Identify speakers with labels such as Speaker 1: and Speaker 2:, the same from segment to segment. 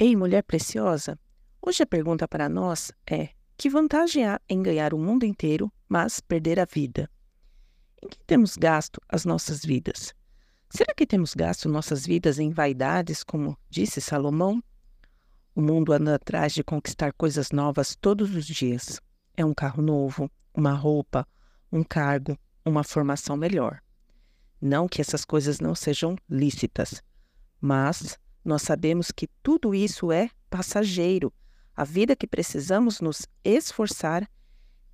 Speaker 1: Ei, mulher preciosa, hoje a pergunta para nós é: que vantagem há em ganhar o mundo inteiro, mas perder a vida? Em que temos gasto as nossas vidas? Será que temos gasto nossas vidas em vaidades, como disse Salomão? O mundo anda atrás de conquistar coisas novas todos os dias. É um carro novo, uma roupa, um cargo, uma formação melhor. Não que essas coisas não sejam lícitas, mas nós sabemos que tudo isso é passageiro. A vida que precisamos nos esforçar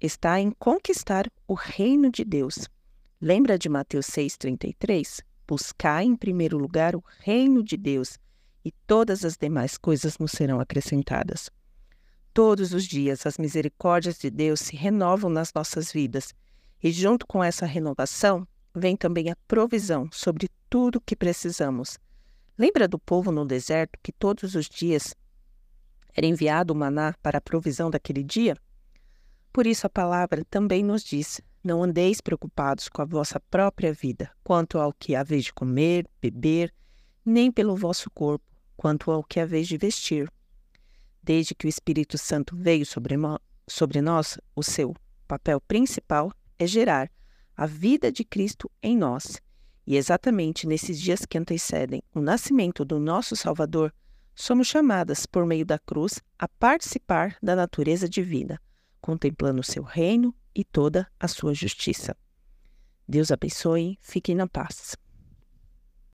Speaker 1: está em conquistar o reino de Deus. Lembra de Mateus 6,33? Buscar em primeiro lugar o reino de Deus e todas as demais coisas nos serão acrescentadas. Todos os dias as misericórdias de Deus se renovam nas nossas vidas, e junto com essa renovação vem também a provisão sobre tudo o que precisamos. Lembra do povo no deserto que todos os dias era enviado o maná para a provisão daquele dia? Por isso a palavra também nos diz: não andeis preocupados com a vossa própria vida, quanto ao que haveis de comer, beber, nem pelo vosso corpo, quanto ao que haveis de vestir. Desde que o Espírito Santo veio sobre, sobre nós, o seu papel principal é gerar a vida de Cristo em nós. E exatamente nesses dias que antecedem o nascimento do nosso Salvador, somos chamadas, por meio da cruz, a participar da natureza divina, contemplando o seu reino e toda a sua justiça. Deus abençoe, fiquem na paz.